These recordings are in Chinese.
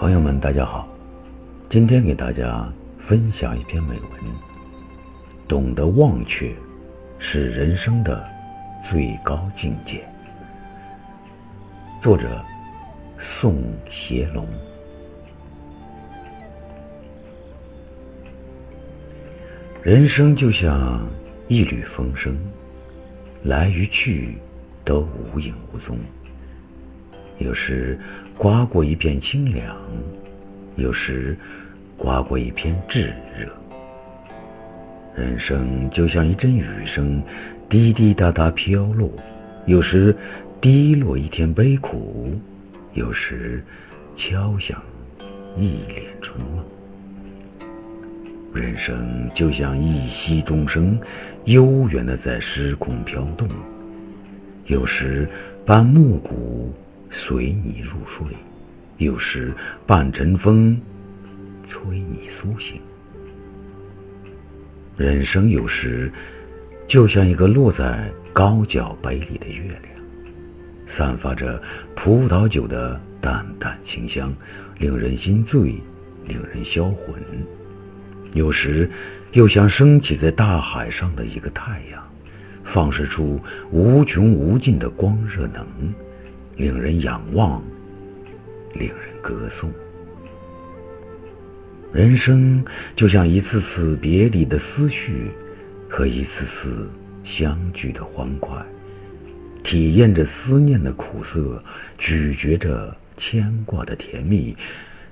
朋友们，大家好，今天给大家分享一篇美文。懂得忘却，是人生的最高境界。作者：宋协龙。人生就像一缕风声，来与去都无影无踪。有时刮过一片清凉，有时刮过一片炙热。人生就像一阵雨声，滴滴答答飘落，有时滴落一天悲苦，有时敲响一脸春梦。人生就像一息钟声，悠远的在时空飘动，有时伴暮鼓。随你入睡，有时伴晨风，催你苏醒。人生有时就像一个落在高脚杯里的月亮，散发着葡萄酒的淡淡清香，令人心醉，令人销魂。有时又像升起在大海上的一个太阳，放射出无穷无尽的光热能。令人仰望，令人歌颂。人生就像一次次别离的思绪，和一次次相聚的欢快，体验着思念的苦涩，咀嚼着牵挂的甜蜜，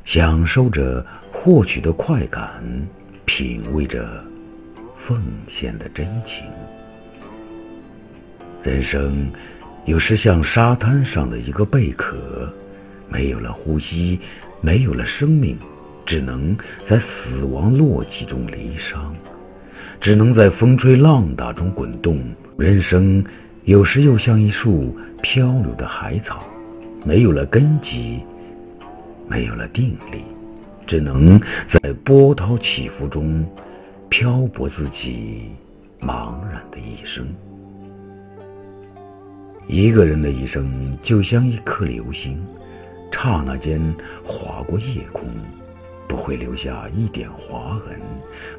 享受着获取的快感，品味着奉献的真情。人生。有时像沙滩上的一个贝壳，没有了呼吸，没有了生命，只能在死亡落寂中离殇，只能在风吹浪打中滚动。人生有时又像一束漂流的海草，没有了根基，没有了定力，只能在波涛起伏中漂泊自己茫然的一生。一个人的一生就像一颗流星，刹那间划过夜空，不会留下一点划痕，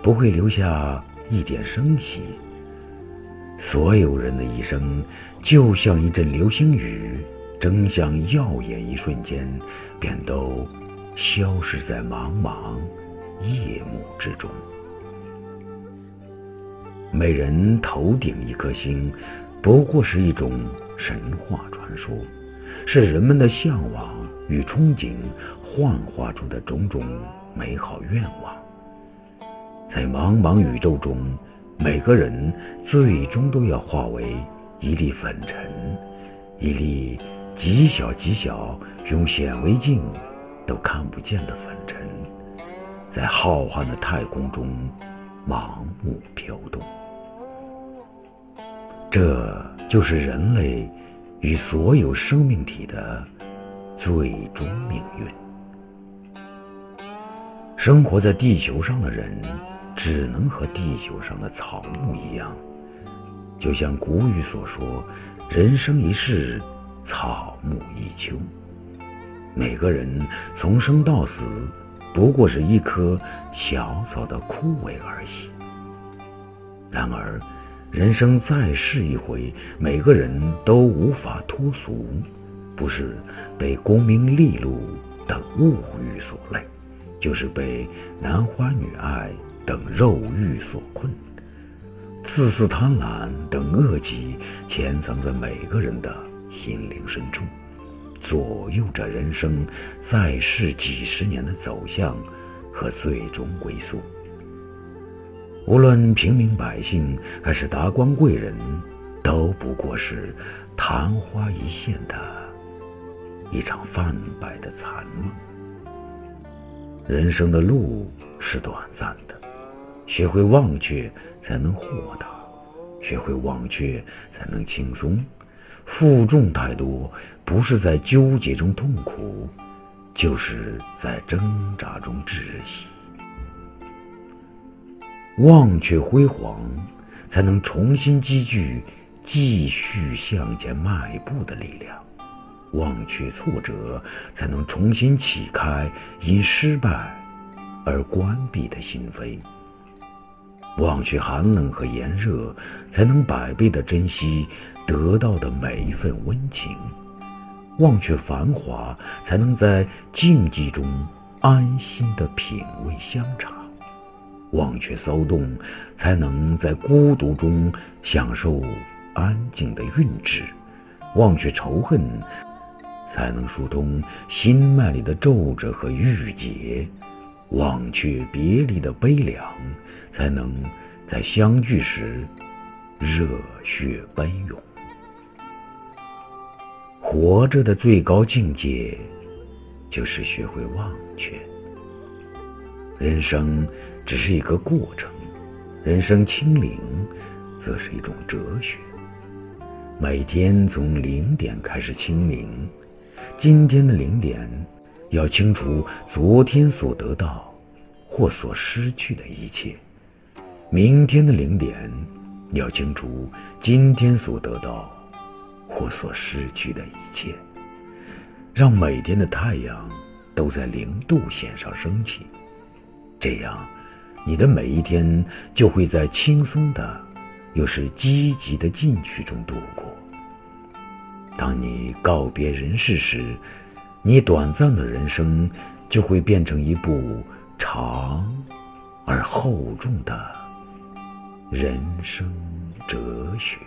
不会留下一点声息。所有人的一生就像一阵流星雨，争相耀眼一瞬间，便都消失在茫茫夜幕之中。每人头顶一颗星，不过是一种。神话传说，是人们的向往与憧憬幻化出的种种美好愿望。在茫茫宇宙中，每个人最终都要化为一粒粉尘，一粒极小极小、用显微镜都看不见的粉尘，在浩瀚的太空中盲目飘动。这就是人类与所有生命体的最终命运。生活在地球上的人，只能和地球上的草木一样，就像古语所说：“人生一世，草木一秋。”每个人从生到死，不过是一棵小草的枯萎而已。然而，人生在世一回，每个人都无法脱俗，不是被功名利禄等物欲所累，就是被男欢女爱等肉欲所困。自私贪婪等恶疾潜藏在每个人的心灵深处，左右着人生在世几十年的走向和最终归宿。无论平民百姓还是达官贵人，都不过是昙花一现的一场泛白的残梦。人生的路是短暂的，学会忘却才能豁达，学会忘却才能轻松。负重太多，不是在纠结中痛苦，就是在挣扎中窒息。忘却辉煌，才能重新积聚继续向前迈步的力量。忘却挫折，才能重新启开因失败而关闭的心扉；忘却寒冷和炎热，才能百倍的珍惜得到的每一份温情；忘却繁华，才能在静寂中安心的品味香茶；忘却骚动，才能在孤独中享受安静的韵致；忘却仇恨。才能疏通心脉里的皱褶和郁结，忘却别离的悲凉，才能在相聚时热血奔涌。活着的最高境界，就是学会忘却。人生只是一个过程，人生清零，则是一种哲学。每天从零点开始清零。今天的零点，要清除昨天所得到或所失去的一切；明天的零点，要清除今天所得到或所失去的一切。让每天的太阳都在零度线上升起，这样，你的每一天就会在轻松的，又是积极的进取中度过。当你告别人世时，你短暂的人生就会变成一部长而厚重的人生哲学。